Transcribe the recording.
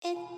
It